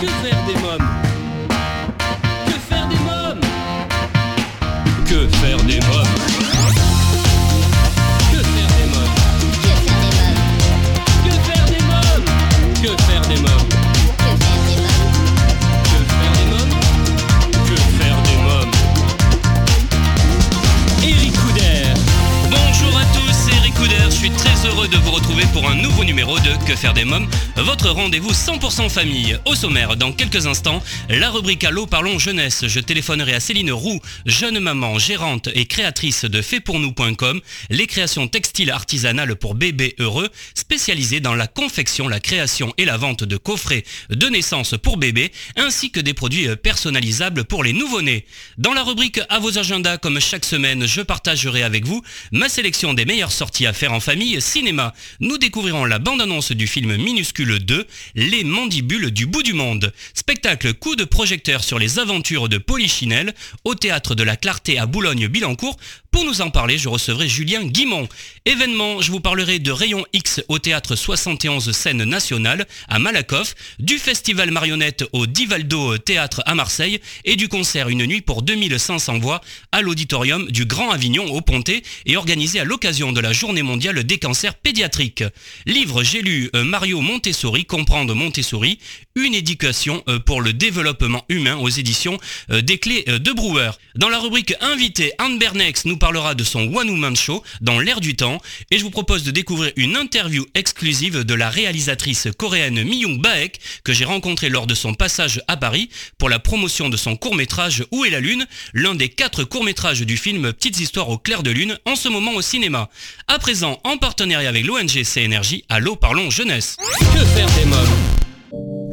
Que faire des mômes? Que faire des mômes, votre rendez-vous 100% famille. Au sommaire, dans quelques instants, la rubrique Allo Parlons Jeunesse. Je téléphonerai à Céline Roux, jeune maman, gérante et créatrice de faitpournous.com, les créations textiles artisanales pour bébés heureux, spécialisée dans la confection, la création et la vente de coffrets de naissance pour bébés, ainsi que des produits personnalisables pour les nouveau-nés. Dans la rubrique À vos agendas, comme chaque semaine, je partagerai avec vous ma sélection des meilleures sorties à faire en famille cinéma. Nous découvrirons la bande-annonce du film Minuscule 2, Les mandibules du bout du monde. Spectacle coup de projecteur sur les aventures de Polichinelle au théâtre de la Clarté à Boulogne-Billancourt. Pour nous en parler, je recevrai Julien Guimont. Événement, je vous parlerai de Rayon X au théâtre 71 scène nationale à Malakoff, du festival marionnette au Divaldo Théâtre à Marseille et du concert Une nuit pour 2500 voix à l'auditorium du Grand Avignon au Pontet et organisé à l'occasion de la journée mondiale des cancers pédiatriques. Livre, j'ai lu euh, Mario Montessori, Comprendre Montessori, une éducation euh, pour le développement humain aux éditions euh, des clés euh, de Brouwer. Dans la rubrique invité, Anne Bernex nous parlera de son One Woman Show dans l'air du temps et je vous propose de découvrir une interview exclusive de la réalisatrice coréenne Myung Baek que j'ai rencontrée lors de son passage à Paris pour la promotion de son court-métrage Où est la lune, l'un des quatre courts-métrages du film Petites histoires au clair de lune en ce moment au cinéma. À présent, en partenariat avec l'ONG CNRJ, Allô Parlons Jeunesse. Que faire des mômes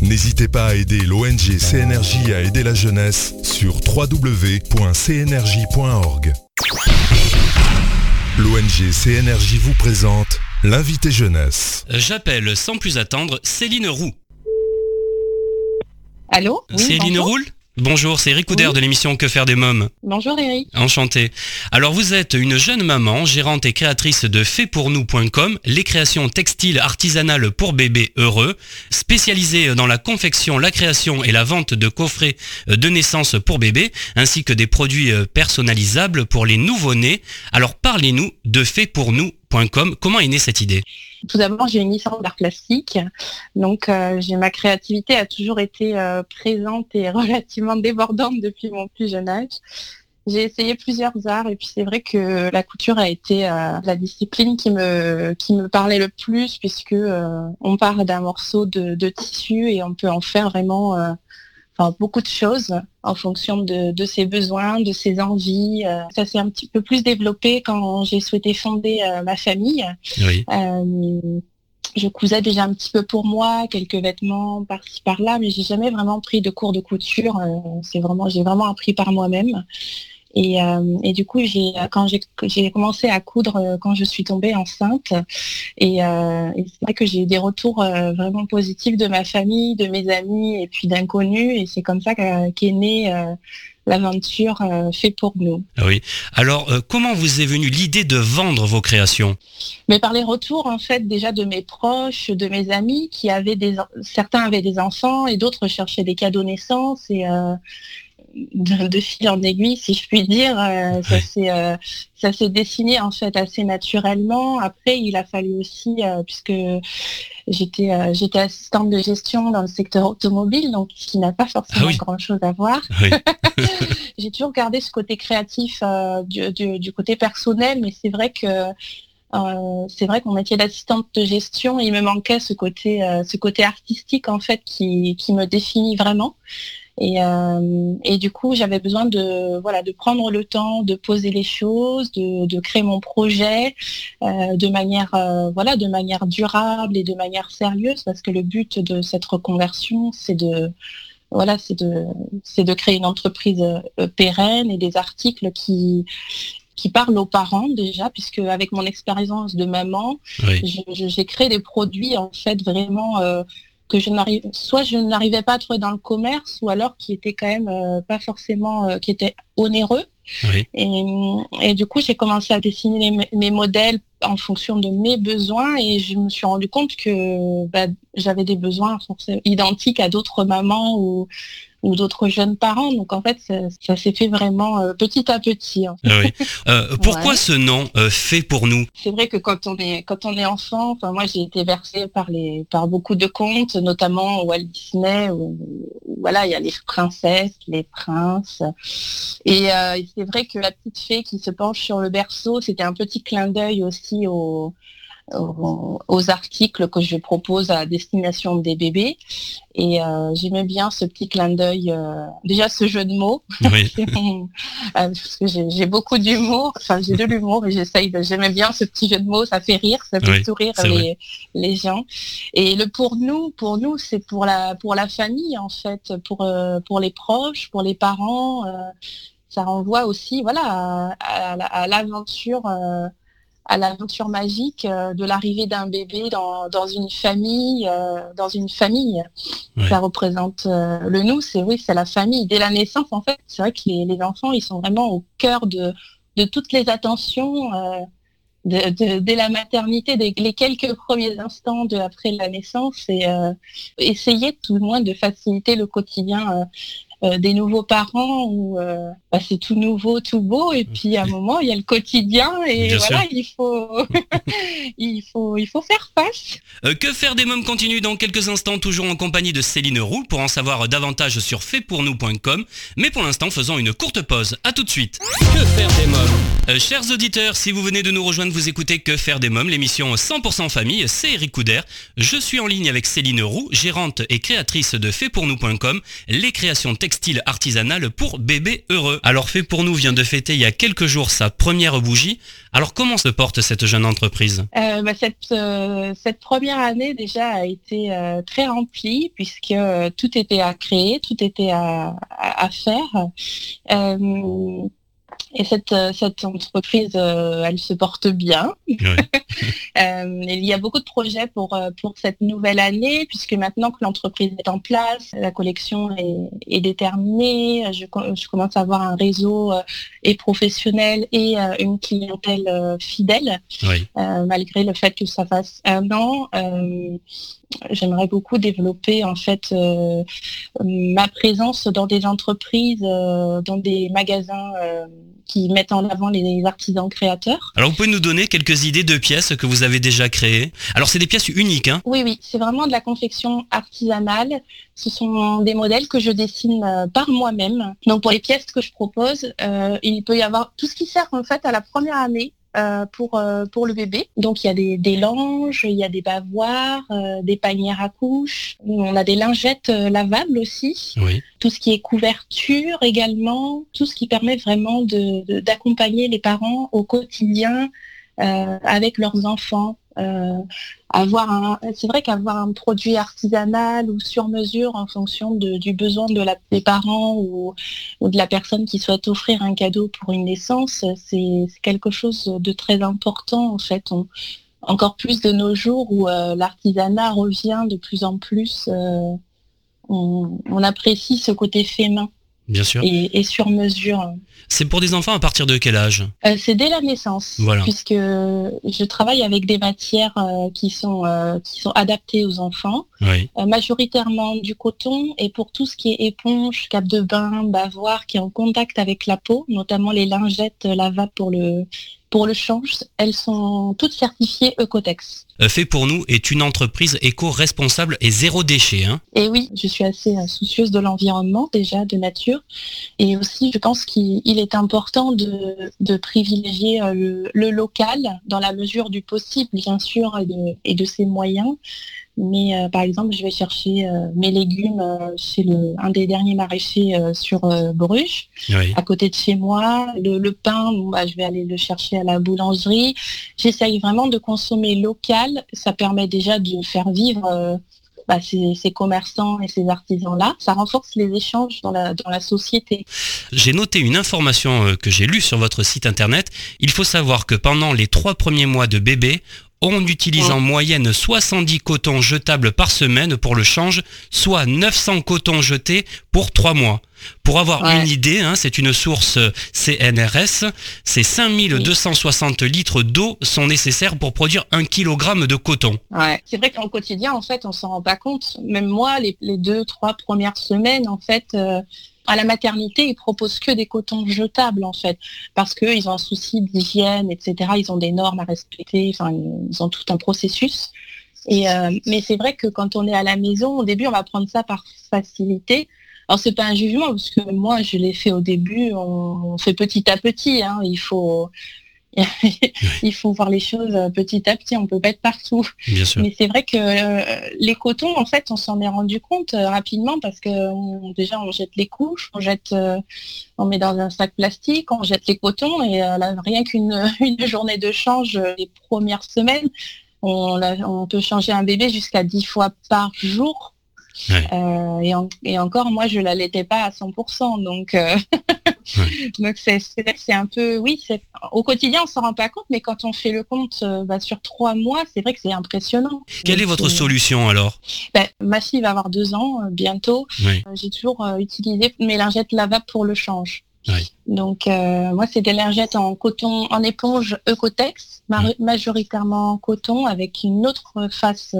N'hésitez pas à aider l'ONG CNRJ à aider la jeunesse sur www.cnrj.org. L'ONG CNRJ vous présente l'invité jeunesse. J'appelle sans plus attendre Céline Roux. Allô? Oui, Céline. Roux? Bonjour, c'est Eric Couder Oui. de l'émission Que faire des mômes. Bonjour Eric. Enchanté. Alors vous êtes une jeune maman, gérante et créatrice de faitpournous.com, les créations textiles artisanales pour bébés heureux, spécialisée dans la confection, la création et la vente de coffrets de naissance pour bébés, ainsi que des produits euh, personnalisables pour les nouveau-nés. Alors parlez-nous de faitpournous.com. Comment est née cette idée? Tout d'abord, j'ai une licence d'art plastique, donc euh, ma créativité a toujours été euh, présente et relativement débordante depuis mon plus jeune âge. J'ai essayé plusieurs arts et puis c'est vrai que la couture a été euh, la discipline qui me qui me parlait le plus puisque on part d'un morceau de, tissu et on peut en faire vraiment enfin, beaucoup de choses en fonction de, de ses besoins, de ses envies. Euh, ça s'est un petit peu plus développé quand j'ai souhaité fonder euh, ma famille. Oui. Euh, je cousais déjà un petit peu pour moi, quelques vêtements par-ci par-là, mais j'ai jamais vraiment pris de cours de couture. C'est vraiment, j'ai vraiment appris par moi-même. Et, euh, et du coup, j'ai quand j'ai j'ai commencé à coudre euh, quand je suis tombée enceinte, et, euh, et c'est vrai que j'ai eu des retours euh, vraiment positifs de ma famille, de mes amis et puis d'inconnus, et c'est comme ça que- qu'est née euh, l'aventure euh, fait pour nous. Oui. Alors euh, comment vous est venue l'idée de vendre vos créations? Mais par les retours, en fait, déjà de mes proches, de mes amis, qui avaient des, certains avaient des enfants et d'autres cherchaient des cadeaux naissance et euh, de, de fil en aiguille, si je puis dire, euh, ça Ouais. s'est euh, ça s'est dessiné en fait assez naturellement. Après, il a fallu aussi, euh, puisque j'étais j'étais assistante de gestion dans le secteur automobile, donc ce qui n'a pas forcément Ah oui. grand chose à voir Oui. j'ai toujours gardé ce côté créatif du, du- du côté personnel, mais c'est vrai que euh, c'est vrai qu'on métier d'assistante de gestion, il me manquait ce côté, euh, ce côté artistique en fait qui, qui me définit vraiment. Et, euh, et du coup, j'avais besoin de voilà de prendre le temps de poser les choses, de, de créer mon projet euh, de manière euh, voilà de manière durable et de manière sérieuse, parce que le but de cette reconversion, c'est de voilà, c'est de, c'est de créer une entreprise pérenne et des articles qui, qui parlent aux parents déjà, puisque avec mon expérience de maman, j'ai créé des produits en fait vraiment que je n'arrive, soit je n'arrivais pas à trouver dans le commerce, ou alors qui étaient quand même pas forcément, qui étaient onéreux. Et, du coup, j'ai commencé à dessiner mes, modèles en fonction de mes besoins et je me suis rendu compte que bah, j'avais des besoins identiques à d'autres mamans ou, ou d'autres jeunes parents. Donc en fait, ça, s'est fait vraiment euh, petit à petit. Hein. Ah euh, pourquoi ce nom euh, fait pour nous? C'est vrai que quand on est quand on est enfant, enfin moi j'ai été versée par les par beaucoup de contes, notamment Walt Disney. Où, voilà, il y a les princesses, les princes. Et c'est vrai que la petite fée qui se penche sur le berceau, c'était un petit clin d'œil aussi au aux, articles que je propose à destination des bébés. Et euh, j'aimais bien ce petit clin d'œil, euh, déjà ce jeu de mots, euh, parce que j'ai beaucoup d'humour, enfin j'ai de l'humour et j'essaye de, j'aimais bien ce petit jeu de mots, ça fait rire, ça fait sourire les, les, gens. Et le pour nous, pour nous, c'est pour la, pour la famille en fait, pour, pour les proches, pour les parents. ça renvoie aussi, voilà, à, l'aventure à l'aventure magique euh, de l'arrivée d'un bébé dans, une famille, euh, dans une famille. Ça représente euh, le nous, c'est oui, c'est la famille. Dès la naissance, en fait, c'est vrai que les, enfants, ils sont vraiment au cœur de, toutes les attentions. dès la maternité, dès les quelques premiers instants de, après la naissance, et essayer tout le moins de faciliter le quotidien euh, des nouveaux parents où euh, bah, c'est tout nouveau, tout beau, et puis à un moment il y a le quotidien et voilà, il faut, il faut, il faut faire face. Euh, que faire des mômes continue dans quelques instants, toujours en compagnie de Céline Roux pour en savoir davantage sur faitpournous.com. Mais pour l'instant, faisons une courte pause. À tout de suite. Que faire des mômes? Chers auditeurs, si vous venez de nous rejoindre, vous écoutez Que faire des mômes, l'émission 100% famille. C'est Eric Couder. Je suis en ligne avec Céline Roux, gérante et créatrice de faitpournous.com, les créations textiles style artisanal pour bébé heureux. Alors fait pour nous vient de fêter il y a quelques jours sa première bougie. Alors comment se porte cette jeune entreprise? Euh, bah, cette, euh, cette première année déjà a été euh, très remplie puisque tout était à créer, tout était à faire. Et cette, euh, cette entreprise, euh, elle se porte bien. Euh, il y a beaucoup de projets pour, pour cette nouvelle année, puisque maintenant que l'entreprise est en place, la collection est, déterminée, je, je, commence à avoir un réseau et professionnel et une clientèle fidèle, malgré le fait que ça fasse un an. J'aimerais beaucoup développer en fait ma présence dans des entreprises, dans des magasins qui mettent en avant les artisans créateurs. Alors vous pouvez nous donner quelques idées de pièces que vous avez déjà créées Alors c'est des pièces uniques, hein Oui, oui, c'est vraiment de la confection artisanale. Ce sont des modèles que je dessine euh, par moi-même. Donc pour les pièces que je propose, euh, il peut y avoir tout ce qui sert en fait à la première année euh, pour, euh, pour le bébé. Donc il y a des, des langes, il y a des bavoirs, euh, des panières à couches, on a des lingettes lavables aussi, tout ce qui est couverture également, tout ce qui permet vraiment d'accompagner de, les parents au quotidien avec leurs enfants. Euh, avoir c'est vrai qu'avoir un produit artisanal ou sur mesure en fonction du besoin de la, des parents ou, de la personne qui souhaite offrir un cadeau pour une naissance, c'est, quelque chose de très important en fait. encore plus de nos jours où euh, l'artisanat revient de plus en plus, euh, on, on, apprécie ce côté fait main. Bien sûr. Et, sur mesure. C'est pour des enfants à partir de quel âge? Euh, C'est dès la naissance, puisque je travaille avec des matières euh, qui, sont, euh, qui sont adaptées aux enfants, majoritairement du coton, et pour tout ce qui est éponge, cap de bain, bavoir, qui est en contact avec la peau, notamment les lingettes lavables pour le, pour le change, elles sont toutes certifiées Ecotex. Euh, fait pour nous est une entreprise éco-responsable et zéro déchet. Hein. et oui, je suis assez euh, soucieuse de l'environnement déjà, de nature. Et aussi, je pense qu'il est important de, privilégier euh, le, local dans la mesure du possible, bien sûr, et de ses moyens. Mais euh, par exemple, je vais chercher euh, mes légumes euh, chez le, un des derniers maraîchers sur Bruges, à côté de chez moi. Le, pain, bah, je vais aller le chercher à la boulangerie. J'essaye vraiment de consommer local. Ça permet déjà de faire vivre bah, ces, commerçants et ces artisans-là. Ça renforce les échanges dans la, dans la société. J'ai noté une information que j'ai lue sur votre site internet. Il faut savoir que pendant les trois premiers mois de bébé, on utilise en moyenne 70 cotons jetables par semaine pour le change, soit 900 cotons jetés pour 3 mois. Pour avoir une idée, hein, c'est une source CNRS, c'est 5260 litres d'eau sont nécessaires pour produire 1 kg de coton. C'est vrai qu'en quotidien, en fait, on s'en rend pas compte. Même moi, les, deux, trois premières semaines, en fait, euh, à la maternité, ils proposent que des cotons jetables en fait, parce qu'ils ont un souci d'hygiène, etc. Ils ont des normes à respecter, ils ont tout un processus. Euh, mais c'est vrai que quand on est à la maison, au début, on va prendre ça par facilité. Alors c'est pas un jugement parce que moi je l'ai fait au début, on, fait petit à petit. Hein. il faut il faut voir les choses euh, petit à petit, on peut pas être partout. Mais c'est vrai que euh, les cotons, en fait, on s'en est rendu compte euh, rapidement parce que déjà on jette les couches, on jette, on met dans un sac plastique, on jette les cotons et rien qu'une une journée de change les premières semaines, on, on peut changer un bébé jusqu'à 10 fois par jour. Euh, et, encore, moi, je la l'allaitais pas à 100%. Donc, euh, donc c'est un peu, oui, au quotidien, on s'en rend pas compte, mais quand on fait le compte euh, bah, sur trois mois, c'est vrai que c'est impressionnant. Quelle est votre solution alors? ben, Ma fille va avoir deux ans bientôt. J'ai toujours utilisé mes lingettes lavables pour le change. Donc moi c'est des lingettes en coton, en éponge Ecotex, majoritairement en coton avec une autre face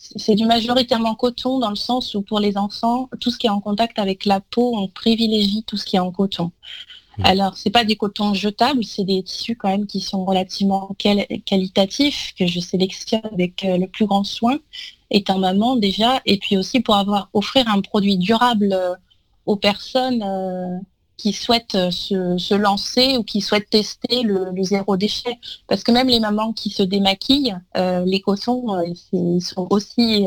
c'est du majoritairement coton dans le sens où pour les enfants, tout ce qui est en contact avec la peau, on privilégie tout ce qui est en coton. Mmh. Alors, c'est pas des cotons jetables, c'est des tissus quand même qui sont relativement qualitatifs, que je sélectionne avec euh, le plus grand soin, étant maman déjà, et puis aussi pour avoir offrir un produit durable euh, aux personnes euh, qui souhaitent euh, se, lancer ou qui souhaitent tester le, zéro déchet. Parce que même les mamans qui se démaquillent, euh, les cotons, euh, ils sont aussi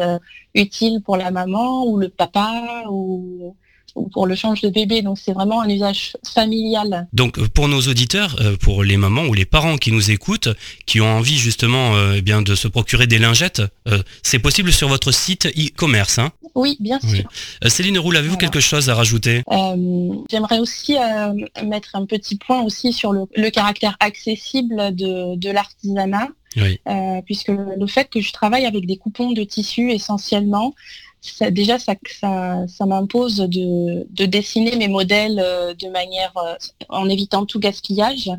utiles pour la maman ou le papa ou pour le change de bébé. Donc c'est vraiment un usage familial. Donc euh, pour nos auditeurs, euh, pour les mamans ou les parents qui nous écoutent, qui ont envie justement euh, eh bien de se procurer des lingettes, c'est possible sur votre site e-commerce. Hein oui, bien sûr. Céline Roule, avez-vous quelque chose à rajouter? J'aimerais aussi mettre un petit point aussi sur le, caractère accessible de, l'artisanat. puisque le, fait que je travaille avec des coupons de tissu essentiellement, déjà, ça, ça, m'impose de, dessiner mes modèles euh, de manière, euh, en évitant tout gaspillage,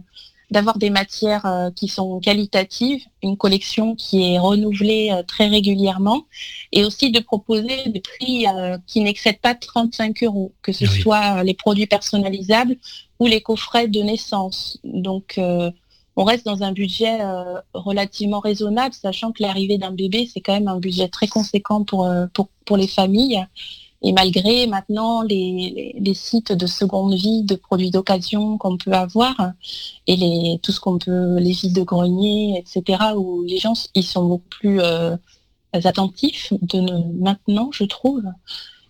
d'avoir des matières euh, qui sont qualitatives, une collection qui est renouvelée très régulièrement, et aussi de proposer des prix qui n'excèdent pas 35 euros, que ce soit les produits personnalisables ou les coffrets de naissance. Donc, on reste dans un budget euh, relativement raisonnable, sachant que l'arrivée d'un bébé, c'est quand même un budget très conséquent pour, euh, les familles. Et malgré maintenant les, sites de seconde vie, de produits d'occasion qu'on peut avoir, et les, tout ce qu'on peut, les vides de grenier, etc., où les gens ils sont beaucoup plus euh, attentifs de maintenant, je trouve.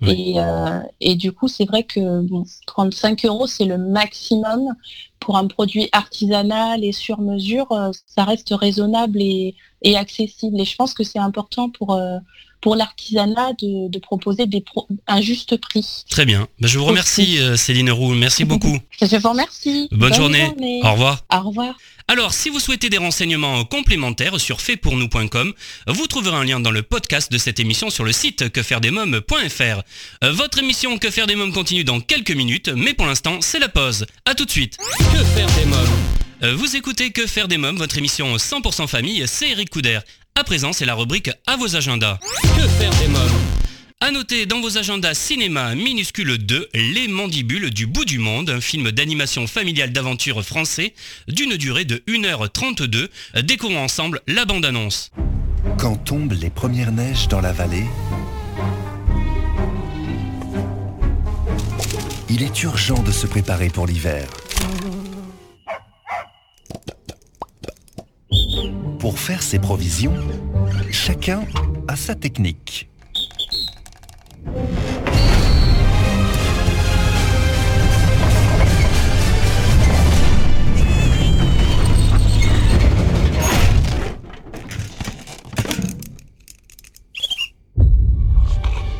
Euh, et, du coup, c'est vrai que 35 euros, c'est le maximum pour un produit artisanal et sur mesure. Euh, ça reste raisonnable et, accessible. Et je pense que c'est important pour, euh, pour l'artisanat de, proposer des un juste prix. Très bien. Ben, je vous remercie, Céline Roux. Merci beaucoup. je vous remercie. Bonne, journée. Au revoir. Au revoir. Alors, si vous souhaitez des renseignements complémentaires sur faitpournous.com, vous trouverez un lien dans le podcast de cette émission sur le site quefairedesmoms.fr. Votre émission Que faire des mômes continue dans quelques minutes, mais pour l'instant, c'est la pause. A tout de suite. Que faire des mômes? Vous écoutez Que faire des mômes, votre émission 100% famille, c'est Eric Couder. À présent, c'est la rubrique à vos agendas. Que faire des mômes à noter dans vos agendas cinéma minuscule 2, Les Mandibules du bout du monde, un film d'animation familiale d'aventure français d'une durée de 1h32. Découvrons ensemble la bande-annonce. Quand tombent les premières neiges dans la vallée, il est urgent de se préparer pour l'hiver. Pour faire ses provisions, chacun a sa technique.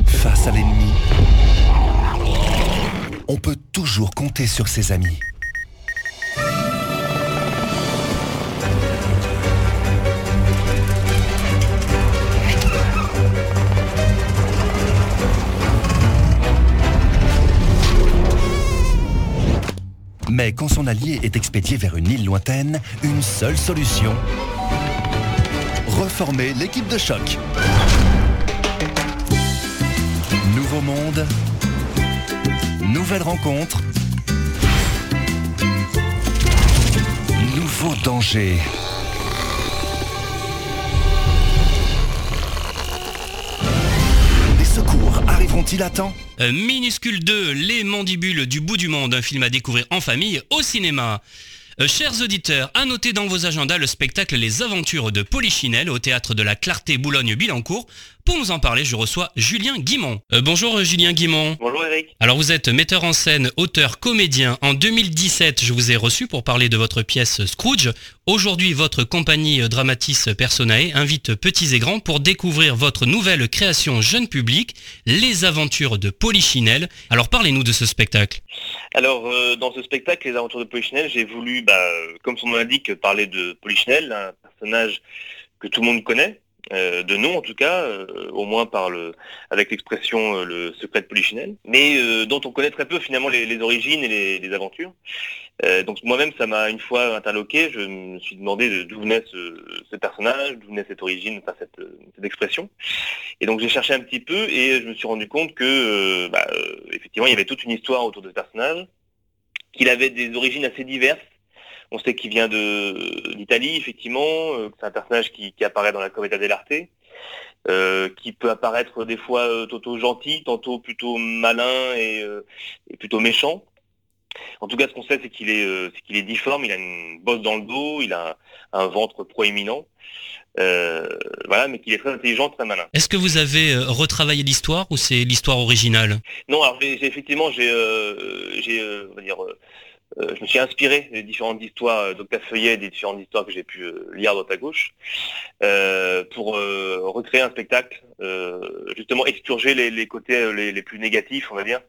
Face à l'ennemi, on peut toujours compter sur ses amis. Mais quand son allié est expédié vers une île lointaine, une seule solution. Reformer l'équipe de choc. Nouveau monde, nouvelle rencontre, nouveau danger. À temps Euh, Minuscule 2, Les mandibules du bout du monde, un film à découvrir en famille au cinéma. Euh, chers auditeurs, à noter dans vos agendas le spectacle Les Aventures de Polichinelle au théâtre de la Clarté Boulogne-Billancourt. Pour nous en parler, je reçois Julien Guimont. Euh, bonjour euh, Julien Guimont. Bonjour Eric. Alors vous êtes metteur en scène, auteur, comédien. En 2017, je vous ai reçu pour parler de votre pièce Scrooge. Aujourd'hui, votre compagnie euh, Dramatis Personae invite petits et grands pour découvrir votre nouvelle création jeune public, Les Aventures de Polichinelle. Alors parlez-nous de ce spectacle. Alors euh, dans ce spectacle, Les Aventures de Polichinelle, j'ai voulu, bah, comme son nom l'indique, parler de Polichinelle, un personnage que tout le monde connaît, euh, de nom en tout cas, euh, au moins par le, avec l'expression euh, le secret de Polichinelle, mais dont on connaît très peu finalement les, origines et les, aventures. Donc moi-même, ça m'a une fois interloqué, je me suis demandé de- d'où venait ce, personnage, d'où venait cette origine, enfin cette, expression. Et donc j'ai cherché un petit peu et je me suis rendu compte que, bah, effectivement, il y avait toute une histoire autour de ce personnage, qu'il avait des origines assez diverses. On sait qu'il vient de d'Italie, effectivement, euh, c'est un personnage qui, qui apparaît dans la Commedia dell'arte, euh, qui peut apparaître des fois euh, tantôt gentil, tantôt plutôt malin et, et plutôt méchant. En tout cas, ce qu'on sait, c'est qu'il est, c'est qu'il est difforme, il a une bosse dans le dos, il a un, un ventre proéminent, voilà, mais qu'il est très intelligent, très malin. Est-ce que vous avez retravaillé l'histoire ou c'est l'histoire originale? Non, alors effectivement, j'ai, j'ai, on va dire, je me suis inspiré des différentes histoires euh, d'Octave Feuillet, des différentes histoires que j'ai pu euh, lire à droite à gauche, euh, pour euh, recréer un spectacle, euh, justement expurger les, les côtés euh, les, les plus négatifs, on va dire.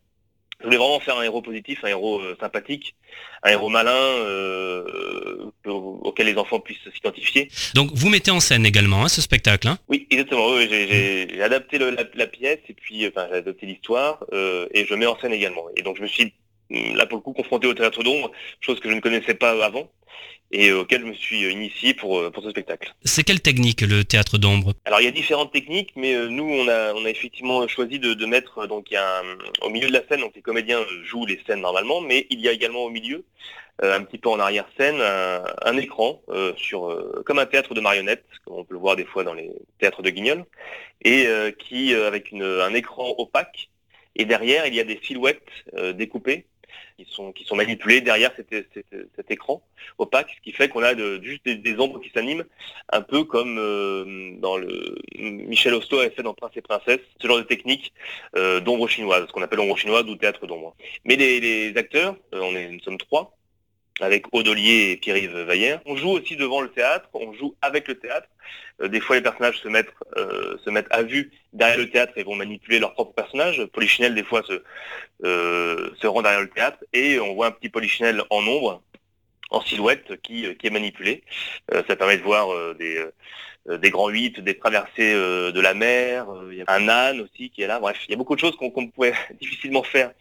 Je voulais vraiment faire un héros positif, un héros euh, sympathique, un héros malin euh, au- auquel les enfants puissent s'identifier. Donc vous mettez en scène également hein, ce spectacle. hein? Oui, exactement. Oui, j'ai, adapté le- la, la pièce et puis, euh, enfin, j'ai adapté l'histoire euh, et je mets en scène également. Et donc, je me suis là pour le coup confronté au théâtre d'ombre, chose que je ne connaissais pas avant et euh, auquel je me suis euh, initié pour euh, pour ce spectacle. C'est quelle technique le théâtre d'ombre? Alors, il y a différentes techniques, mais euh, nous, on a on a effectivement choisi de, de mettre euh, donc il y a un- au milieu de la scène, donc les comédiens euh, jouent les scènes normalement, mais il y a également au milieu euh, un petit peu en arrière-scène, un, un écran euh, sur euh, comme un théâtre de marionnettes, comme on peut le voir des fois dans les théâtres de Guignol, et euh, qui euh, avec une, un écran opaque. Et derrière, il y a des silhouettes euh, découpées qui sont manipulées derrière cet, écran opaque, ce qui fait qu'on a juste des, ombres qui s'animent, un peu comme euh, dans le Michel Hosto avait fait dans Prince et Princesse, ce genre de technique euh, d'ombre chinoise, ce qu'on appelle ombre chinoise ou théâtre d'ombre. Mais les, acteurs, euh, on est, nous sommes trois, avec Audolier et Pierre-Yves Vaillère. On joue aussi devant le théâtre, on joue avec le théâtre. Euh, des fois, les personnages se mettent, euh, se mettent à vue derrière le théâtre et vont manipuler leur propre personnage. Polichinelle, des fois, se, euh, se rend derrière le théâtre et on voit un petit Polichinelle en ombre, en silhouette, qui, qui est manipulé. Euh, ça permet de voir euh, des, euh, des grands huit, des traversées de la mer, il y a un âne aussi qui est là. Bref, il y a beaucoup de choses qu'on qu'on pouvait difficilement faire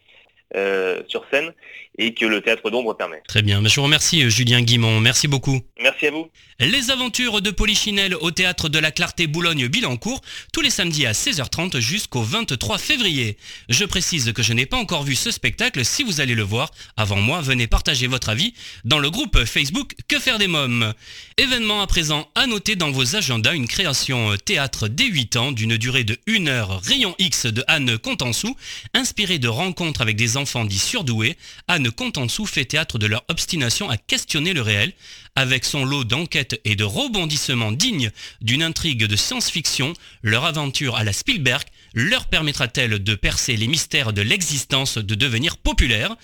euh, sur scène et que le théâtre d'ombre permet. Très bien, je vous remercie euh, Julien Guimont, merci beaucoup. Merci à vous. Les aventures de Polichinelle au théâtre de la Clarté Boulogne-Billancourt, tous les samedis à 16h30 jusqu'au 23 février. Je précise que je n'ai pas encore vu ce spectacle, si vous allez le voir, avant moi, venez partager votre avis dans le groupe Facebook Que faire des mômes. Événement à présent à noter dans vos agendas, une création euh, théâtre dès 8 ans d'une durée de 1 heure, rayon X de Anne Contansou, inspirée de rencontres avec des enfants dits surdoués, Anne Contansou fait théâtre de leur obstination à questionner le réel, avec son lot d'enquêtes et de rebondissements dignes d'une intrigue de science-fiction, leur aventure à la Spielberg leur permettra-t-elle de percer les mystères de l'existence, de devenir populaire?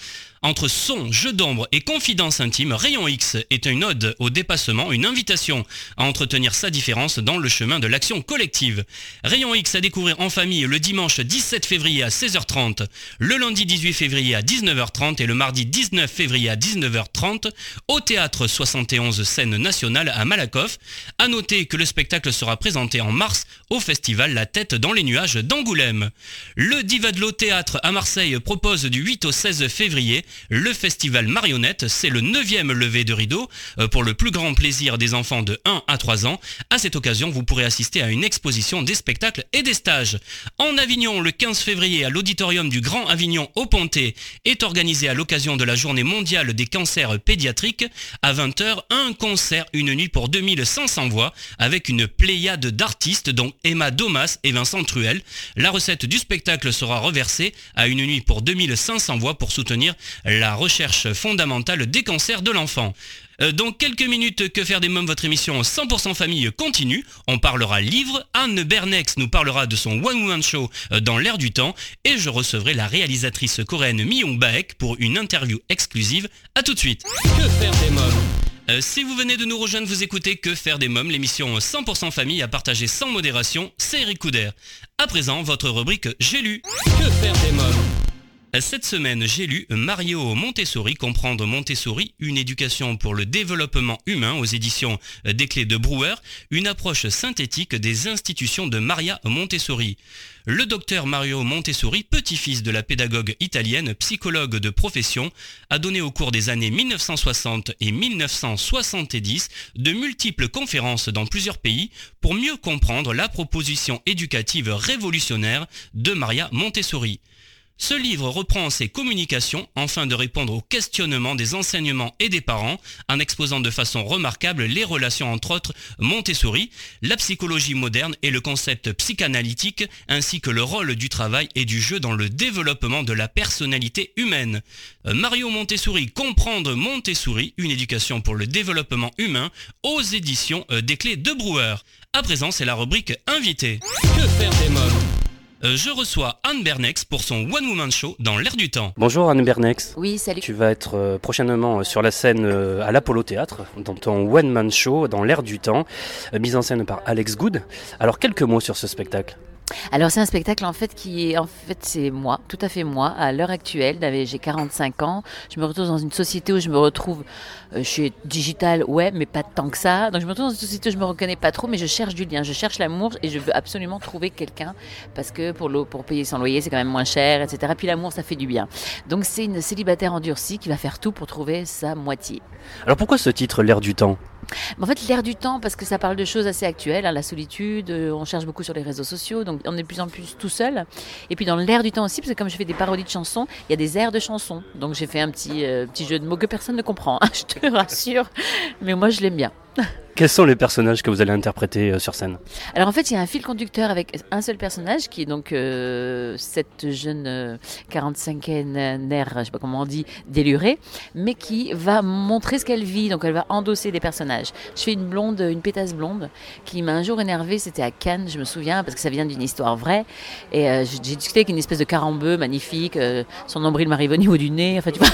Entre son, jeu d'ombre et confidence intime, Rayon X est une ode au dépassement, une invitation à entretenir sa différence dans le chemin de l'action collective. Rayon X à découvrir en famille le dimanche 17 février à 16h30, le lundi 18 février à 19h30 et le mardi 19 février à 19h30 au théâtre 71 scène nationale à Malakoff. À noter que le spectacle sera présenté en mars au festival La Tête dans les nuages Le Divadlo Théâtre à Marseille propose du 8 au 16 février le festival Marionnette, c'est le 9e lever de rideau euh, pour le plus grand plaisir des enfants de 1 à 3 ans. À cette occasion, vous pourrez assister à une exposition des spectacles et des stages. En Avignon, le 15 février, à l'auditorium du Grand Avignon au Pontet, est organisé à l'occasion de la journée mondiale des cancers pédiatriques. À 20h, un concert, une nuit pour 2500 voix, avec une pléiade d'artistes dont Emma Domas et Vincent Truel. La recette du spectacle sera reversée à une nuit pour 2500 voix pour soutenir la recherche fondamentale des cancers de l'enfant. Euh, dans quelques minutes, Que faire des mômes, votre émission 100% famille continue. On parlera livre. Anne Bernex nous parlera de son One Woman Show euh, dans l'air du temps. Et je recevrai la réalisatrice coréenne Myung Baek pour une interview exclusive. A tout de suite. Que faire des mômes? Euh, si vous venez de nous rejoindre, vous écoutez Que faire des mômes, l'émission 100% famille à partager sans modération, c'est Eric Couder. À présent, votre rubrique J'ai lu. Que faire des mômes? Cette semaine, j'ai lu Mario Montessori, comprendre Montessori, une éducation pour le développement humain aux éditions des clés de Brouwer, une approche synthétique des institutions de Maria Montessori. Le docteur Mario Montessori, petit-fils de la pédagogue italienne, psychologue de profession, a donné au cours des années 1960 et 1970 de multiples conférences dans plusieurs pays pour mieux comprendre la proposition éducative révolutionnaire de Maria Montessori. Ce livre reprend ses communications afin de répondre aux questionnements des enseignements et des parents en exposant de façon remarquable les relations entre autres Montessori, la psychologie moderne et le concept psychanalytique ainsi que le rôle du travail et du jeu dans le développement de la personnalité humaine. Euh, Mario Montessori Comprendre Montessori, une éducation pour le développement humain aux éditions euh, des clés de Brouwer. À présent, c'est la rubrique Invité. Que faire des euh, je reçois Anne Bernex pour son One Woman Show dans l'air du temps. Bonjour Anne Bernex. Oui, salut. Tu vas être euh, prochainement euh, sur la scène à l'Apollo Théâtre dans ton One Man Show dans l'air du temps, mise en scène par Alex Good. Alors quelques mots sur ce spectacle. Alors c'est un spectacle en fait qui est en fait c'est moi, tout à fait moi à l'heure actuelle, j'ai 45 ans, je me retrouve dans une société où je me retrouve euh, je suis digital ouais, mais pas tant que ça. Donc je me retrouve dans une société où je me reconnais pas trop mais je cherche du lien, je cherche l'amour et je veux absolument trouver quelqu'un parce que pour pour payer son loyer, c'est quand même moins cher, etc. Puis l'amour ça fait du bien. Donc c'est une célibataire endurcie qui va faire tout pour trouver sa moitié. Alors pourquoi ce titre l'air du temps? En fait, l'air du temps, parce que ça parle de choses assez actuelles, hein, la solitude, euh, on cherche beaucoup sur les réseaux sociaux, donc on est de plus en plus tout seul. Et puis dans l'air du temps aussi, parce que comme je fais des parodies de chansons, il y a des airs de chansons. Donc j'ai fait un petit, euh, petit jeu de mots que personne ne comprend, hein, je te rassure, mais moi je l'aime bien. Quels sont les personnages que vous allez interpréter euh, sur scène? Alors en fait, il y a un fil conducteur avec un seul personnage qui est donc euh, cette jeune 45e, je sais pas comment on dit, délurée, mais qui va montrer ce qu'elle vit. Donc elle va endosser des personnages. Je fais une blonde, une pétasse blonde qui m'a un jour énervée. C'était à Cannes, je me souviens, parce que ça vient d'une histoire vraie. Et euh, j'ai discuté avec une espèce de carambeu magnifique. son nombril m'arrive au niveau du nez. Enfin, tu vois.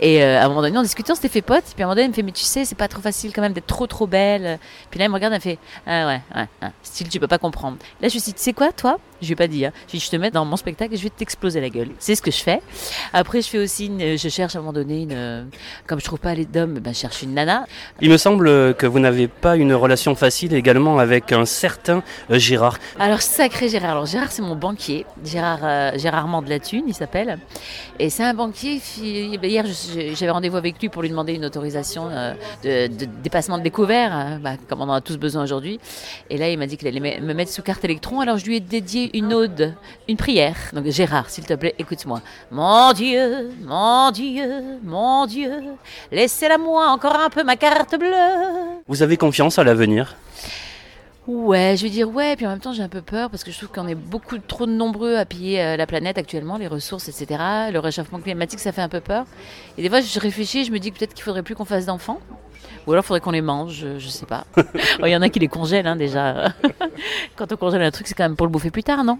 Et euh, à un moment donné, en discutant, on s'était fait pote. Puis à un moment donné, elle me fait, mais tu sais, c'est pas trop facile quand même d'être trop trop belle. Puis là, elle me regarde, elle me fait, ah ouais, ouais, style, tu peux pas comprendre. Là, je me suis dit, tu sais quoi, toi? Je vais pas dire. Je vais je te mets dans mon spectacle et je vais t'exploser la gueule. C'est ce que je fais. Après, je fais aussi, une, je cherche à un moment donné, une, comme je trouve pas les d'hommes, ben, je cherche une nana. Il me semble que vous n'avez pas une relation facile également avec un certain euh, Gérard. Alors, sacré Gérard. Alors, Gérard, c'est mon banquier. Gérard, euh, Gérard Armand de la Thune, il s'appelle. Et c'est un banquier. Hier, je j'avais rendez-vous avec lui pour lui demander une autorisation euh, de, dépassement de découvert, hein, bah, comme on en a tous besoin aujourd'hui. Et là, il m'a dit qu'il allait me mettre sous carte électron. Alors, je lui ai dédié une ode, une prière. Donc, Gérard, s'il te plaît, écoute-moi. Mon Dieu, mon Dieu, mon Dieu, laissez-la moi encore un peu ma carte bleue. Vous avez confiance à l'avenir? Ouais, je vais dire ouais, puis en même temps j'ai un peu peur parce que je trouve qu'on est beaucoup trop nombreux à piller euh, la planète actuellement, les ressources, etc. Le réchauffement climatique, ça fait un peu peur. Et des fois je réfléchis, je me dis peut-être qu'il faudrait plus qu'on fasse d'enfants Ou alors, il faudrait qu'on les mange, je, je sais pas. Il y en a qui les congèlent hein, déjà. Quand on congèle un truc, c'est quand même pour le bouffer plus tard, non?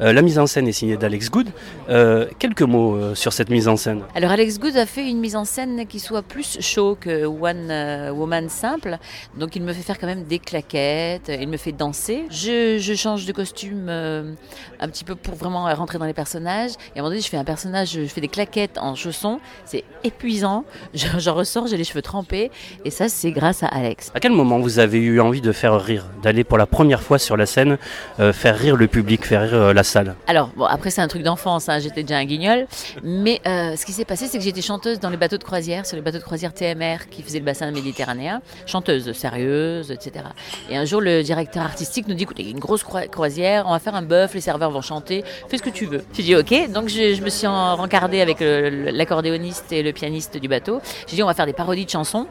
Euh, la mise en scène est signée d'Alex Good. Euh, quelques mots euh, sur cette mise en scène. Alors Alex Good a fait une mise en scène qui soit plus show que One Woman simple. Donc il me fait faire quand même des claquettes, il me fait danser. Je, je change de costume un petit peu pour vraiment rentrer dans les personnages. Et à un moment donné, je fais un personnage, je fais des claquettes en chaussons. C'est épuisant. Je- J'en ressors, j'ai les cheveux trempés. Et ça, c'est grâce à Alex. À quel moment vous avez eu envie de faire rire, d'aller pour la première fois sur la scène, euh, faire rire le public, faire rire euh, la salle? Alors, bon, après, c'est un truc d'enfance, hein, j'étais déjà un guignol. Mais euh, ce qui s'est passé, c'est que j'étais chanteuse dans les bateaux de croisière, sur les bateaux de croisière TMR qui faisaient le bassin méditerranéen. Chanteuse, sérieuse, etc. Et un jour, le directeur artistique nous dit écoutez, il y a une grosse croi- croisière, on va faire un bœuf, les serveurs vont chanter, fais ce que tu veux. J'ai dit ok, donc je, je me suis en- rencardée avec l'accordéoniste et le pianiste du bateau. J'ai dit on va faire des parodies de chansons.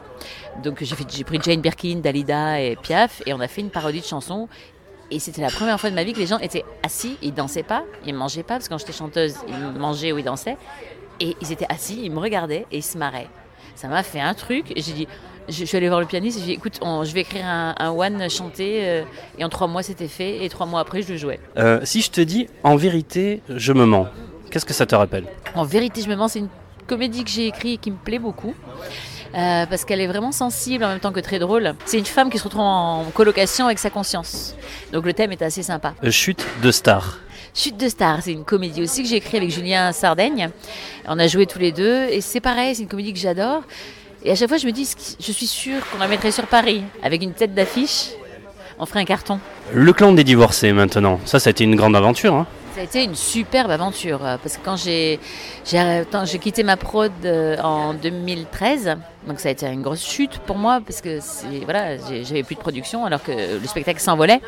Donc j'ai pris Jane Birkin, Dalida et Piaf, et on a fait une parodie de chansons. Et c'était la première fois de ma vie que les gens étaient assis, ils dansaient pas, ils mangeaient pas, parce que quand j'étais chanteuse, ils mangeaient ou ils dansaient. Et ils étaient assis, ils me regardaient et ils se marraient. Ça m'a fait un truc. et J'ai dit, je, je suis allée voir le pianiste et j'ai dit, écoute, on- je vais écrire un, un one chanté. euh, et en trois mois, c'était fait. Et trois mois après, je le jouais. Euh, Si je te dis, en vérité, je me mens, qu'est-ce que ça te rappelle? En vérité, je me mens, c'est une comédie que j'ai écrite et qui me plaît beaucoup. Euh, parce qu'elle est vraiment sensible en même temps que très drôle. C'est une femme qui se retrouve en colocation avec sa conscience. Donc le thème est assez sympa. Euh, Chute de star. Chute de star, c'est une comédie aussi que j'ai écrite avec Julien Sardaigne. On a joué tous les deux et c'est pareil, c'est une comédie que j'adore. Et à chaque fois, je me dis, je suis sûre qu'on la mettrait sur Paris avec une tête d'affiche. On ferait un carton. Le clan des divorcés maintenant, ça, ça a été une grande aventure. hein. Ça a été une superbe aventure euh, parce que quand j'ai quitté ma prod euh, en 2013, donc ça a été une grosse chute pour moi parce que voilà j'avais plus de production alors que le spectacle s'envolait.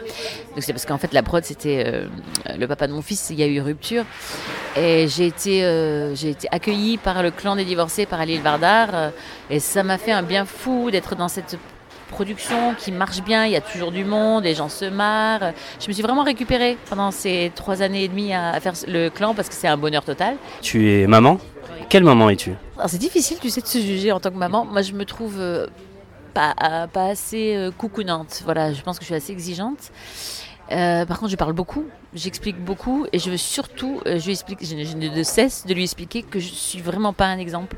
Donc c'est parce qu'en fait la prod c'était euh, le papa de mon fils, il y a eu rupture et j'ai été été accueillie par le clan des divorcés par Alil Vardar et ça m'a fait un bien fou d'être dans cette production qui marche bien, il y a toujours du monde, les gens se marrent. Je me suis vraiment récupérée pendant ces trois années et demie à, faire le clan parce que c'est un bonheur total. Tu es maman? Quelle maman es-tu? C'est difficile, tu sais, de se juger en tant que maman. Moi, je me trouve euh, pas, euh, pas assez euh, coucounante. Voilà, je pense que je suis assez exigeante. Euh, par contre, je parle beaucoup, j'explique beaucoup et je veux surtout, euh, je, lui explique, je, ne- je ne cesse de lui expliquer que je suis vraiment pas un exemple.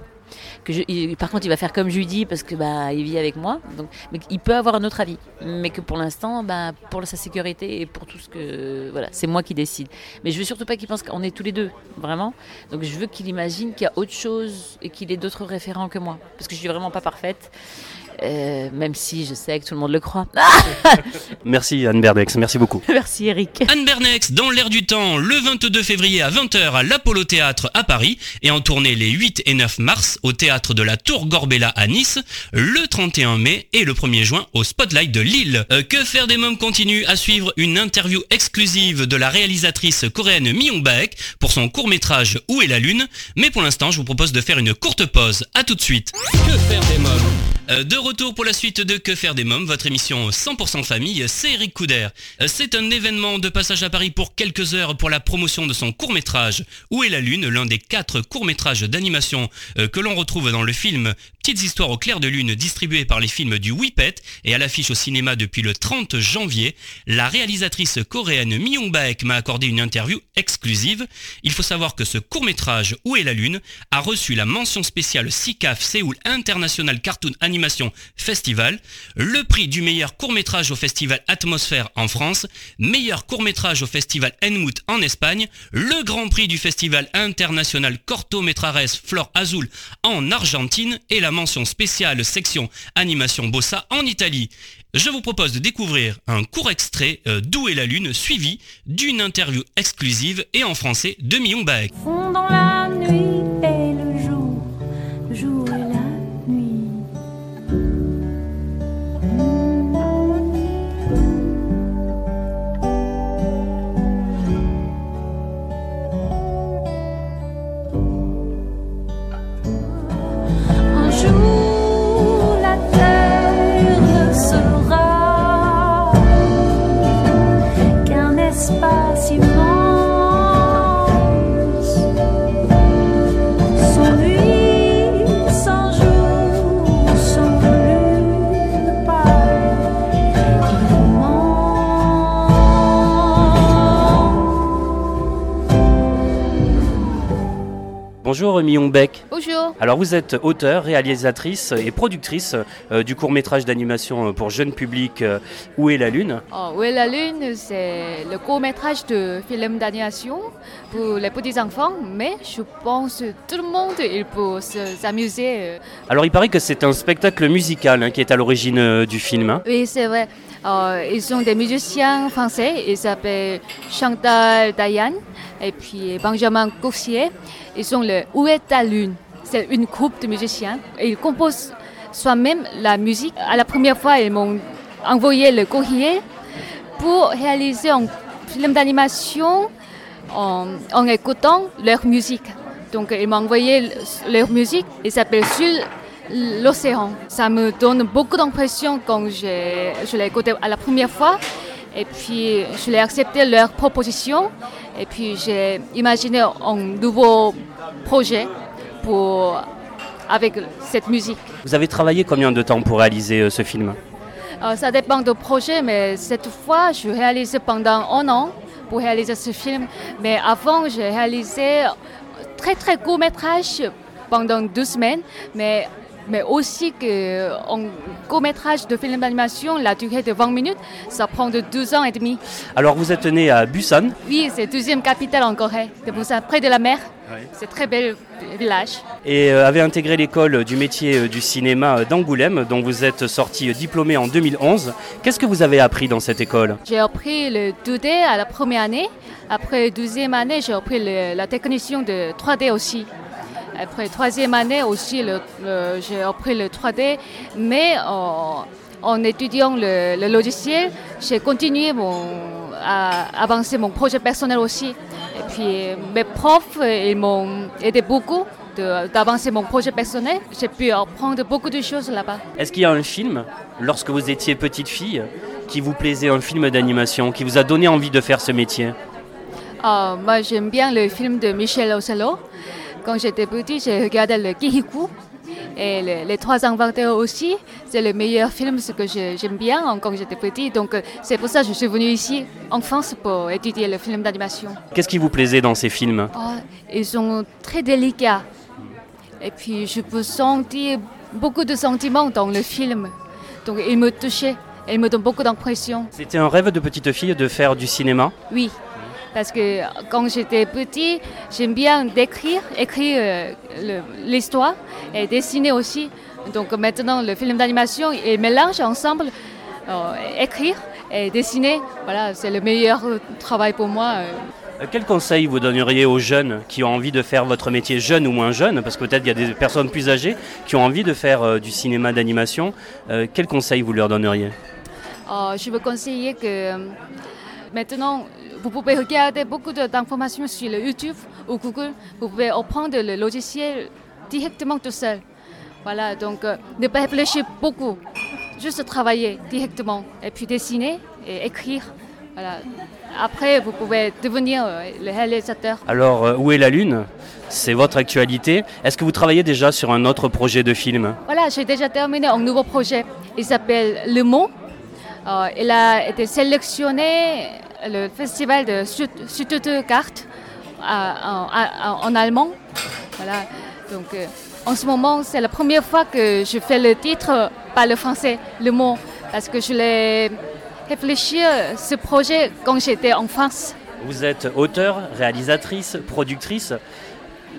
Que par contre, il va faire comme je lui dis parce que bah, il vit avec moi. Donc, mais il peut avoir un autre avis, mais que pour l'instant, bah, pour sa sécurité et pour tout ce que, voilà, c'est moi qui décide. Mais je veux surtout pas qu'il pense qu'on est tous les deux, vraiment. Donc, je veux qu'il imagine qu'il y a autre chose et qu'il ait d'autres référents que moi, parce que je suis vraiment pas parfaite. Euh, même si je sais que tout le monde le croit. Merci Anne Berdex, merci beaucoup. Merci Eric. Anne Bernex, dans l'air du temps, le 22 février à 20h à l'Apollo Théâtre à Paris et en tournée les 8 et 9 mars au théâtre de la Tour Gorbella à Nice, le 31 mai et le 1er juin au Spotlight de Lille. Euh, que faire des mômes continue à suivre une interview exclusive de la réalisatrice coréenne Myung Baek pour son court-métrage Où est la lune? Mais pour l'instant, je vous propose de faire une courte pause. À tout de suite. Que faire des mômes? Euh, de retour pour la suite de Que faire des mômes, votre émission 100% famille, c'est Eric Couder. Euh, C'est un événement de passage à Paris pour quelques heures pour la promotion de son court-métrage Où est la Lune, l'un des quatre courts-métrages d'animation euh, que l'on retrouve dans le film Petites histoires au clair de lune distribué par les films du Whippet et à l'affiche au cinéma depuis le 30 janvier. La réalisatrice coréenne Myung Baek m'a accordé une interview exclusive. Il faut savoir que ce court-métrage Où est la Lune a reçu la mention spéciale SICAF Séoul International Cartoon Animation Festival, le prix du meilleur court-métrage au festival Atmosphère en France, meilleur court-métrage au festival Enmut en Espagne, le grand prix du festival international Cortometrares Flor Azul en Argentine. Et la mention spéciale section Animation Bossa en Italie. Je vous propose de découvrir un court extrait euh, d'Où est la Lune suivi d'une interview exclusive et en français de Myung Bonjour Mion Beck. Bonjour. Alors vous êtes auteur, réalisatrice et productrice euh, du court métrage d'animation pour jeune public euh, Où est la Lune? Oh, Où est la Lune, c'est le court métrage de film d'animation pour les petits enfants, mais je pense que tout le monde il peut se- s'amuser. euh. Alors il paraît que c'est un spectacle musical hein, qui est à l'origine euh, du film. hein? Oui, c'est vrai. Euh, ils sont des musiciens français, ils s'appellent Chantal Dayan et puis Benjamin Coursier. Ils sont le Où est ta Lune C'est une groupe de musiciens. Ils composent soi-même la musique. À la première fois, ils m'ont envoyé le courrier pour réaliser un film d'animation en, en écoutant leur musique. Donc, ils m'ont envoyé le- leur musique. Il s'appelle Sur l'océan. Ça me donne beaucoup d'impression quand j'ai- je l'ai écouté à la première fois. Et puis, je l'ai accepté leur proposition. Et puis, j'ai imaginé un nouveau projet pour, avec cette musique. Vous avez travaillé combien de temps pour réaliser euh, ce film? Euh, ça dépend du projet, mais cette fois, je réalisé pendant un an pour réaliser ce film. Mais avant, j'ai réalisé très très court métrage pendant deux semaines, mais mais aussi que un court métrage de film d'animation, la durée de 20 minutes, ça prend de deux ans et demi. Alors vous êtes né à Busan, Oui, c'est la deuxième capitale en Corée, de Busan, près de la mer. C'est très bel village. et euh, avez intégré l'école du métier euh, du cinéma euh, d'Angoulême, dont vous êtes sorti diplômé en 2011. Qu'est-ce que vous avez appris dans cette école? J'ai appris le 2D à la première année. Après la deuxième année, j'ai appris le- la technicien de 3D aussi. Après troisième année aussi, j'ai appris le 3D. Mais en, en étudiant le, le logiciel, j'ai continué mon, à avancer mon projet personnel aussi. Et puis mes profs, ils m'ont aidé beaucoup d'avancer mon projet personnel. J'ai pu apprendre beaucoup de choses là-bas. Est-ce qu'il y a un film, lorsque vous étiez petite fille, qui vous plaisait, un film d'animation, qui vous a donné envie de faire ce métier? Ah, moi, j'aime bien le film de Michel Ocello. Quand j'étais petit, j'ai regardé le Kihiku. Et le- les trois inventeurs aussi, c'est le meilleur film ce que j'aime bien hein, quand j'étais petit. Donc euh, c'est pour ça que je suis venue ici en France pour étudier le film d'animation. Qu'est-ce qui vous plaisait dans ces films? Ah, ils sont très délicats. Et puis je peux sentir beaucoup de sentiments dans le film. Donc ils me touchaient, ils me donnent beaucoup d'impression. C'était un rêve de petite fille de faire du cinéma? Oui, parce que quand j'étais petit, j'aime bien décrire, écrire euh, l'histoire et dessiner aussi. Donc maintenant, le film d'animation, il mélange ensemble euh, écrire et dessiner. Voilà, c'est le meilleur travail pour moi. euh. Quel conseil vous donneriez aux jeunes qui ont envie de faire votre métier, jeune ou moins jeune Parce que peut-être il y a des personnes plus âgées qui ont envie de faire euh, du cinéma d'animation. Euh, quel conseil vous leur donneriez? Je veux conseiller que maintenant, vous pouvez regarder beaucoup d'informations sur le YouTube ou Google. Vous pouvez apprendre le logiciel directement tout seul. Voilà, donc euh, ne pas réfléchir beaucoup, juste travailler directement et puis dessiner et écrire. Voilà. Après, vous pouvez devenir euh, le réalisateur. Alors, euh, Où est la Lune? C'est votre actualité. Est-ce que vous travaillez déjà sur un autre projet de film? Voilà, j'ai déjà terminé un nouveau projet. Il s'appelle Le. Euh, il a été sélectionné le festival de Stuttgart en, en- allemand. Voilà. Donc, euh, en ce moment, c'est la première fois que je fais le titre par le français, Le Mot, parce que je l'ai réfléchi à ce projet quand j'étais en France. Vous êtes auteur, réalisatrice, productrice.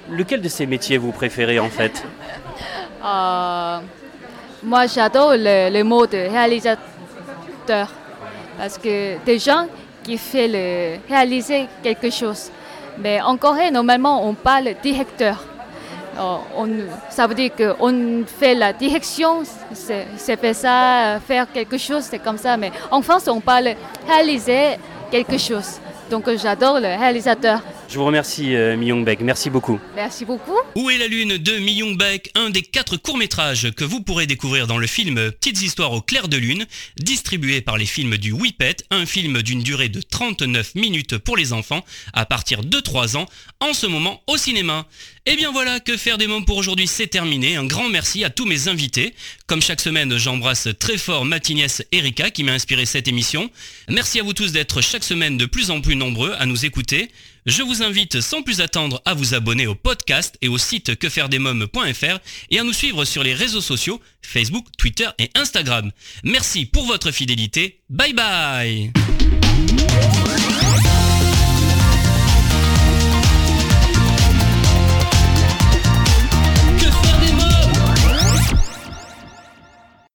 Lequel de ces métiers vous préférez en fait? Euh, moi, j'adore le, le mot de réalisateur parce que des gens qui font le, réaliser quelque chose. Mais en Corée, normalement, on parle directeur. Euh, on, ça veut dire qu'on fait la direction, c'est fait ça, faire quelque chose, c'est comme ça. Mais en France, on parle réaliser quelque chose. Donc, j'adore le réalisateur. Je vous remercie, euh, Mi Young-baek. Merci beaucoup. Merci beaucoup. Où est la lune de Mi Young-baek, un des quatre courts-métrages que vous pourrez découvrir dans le film Petites histoires au clair de lune, distribué par les films du Whippet, un film d'une durée de 39 minutes pour les enfants à partir de 3 ans, en ce moment au cinéma. Et bien voilà, que faire des mômes pour aujourd'hui, c'est terminé. Un grand merci à tous mes invités. Comme chaque semaine, j'embrasse très fort ma petite nièce Erika qui m'a inspiré cette émission. Merci à vous tous d'être chaque semaine de plus en plus nombreux à nous écouter. Je vous invite sans plus attendre à vous abonner au podcast et au site quefairedesmoms.fr et à nous suivre sur les réseaux sociaux Facebook, Twitter et Instagram. Merci pour votre fidélité. Bye bye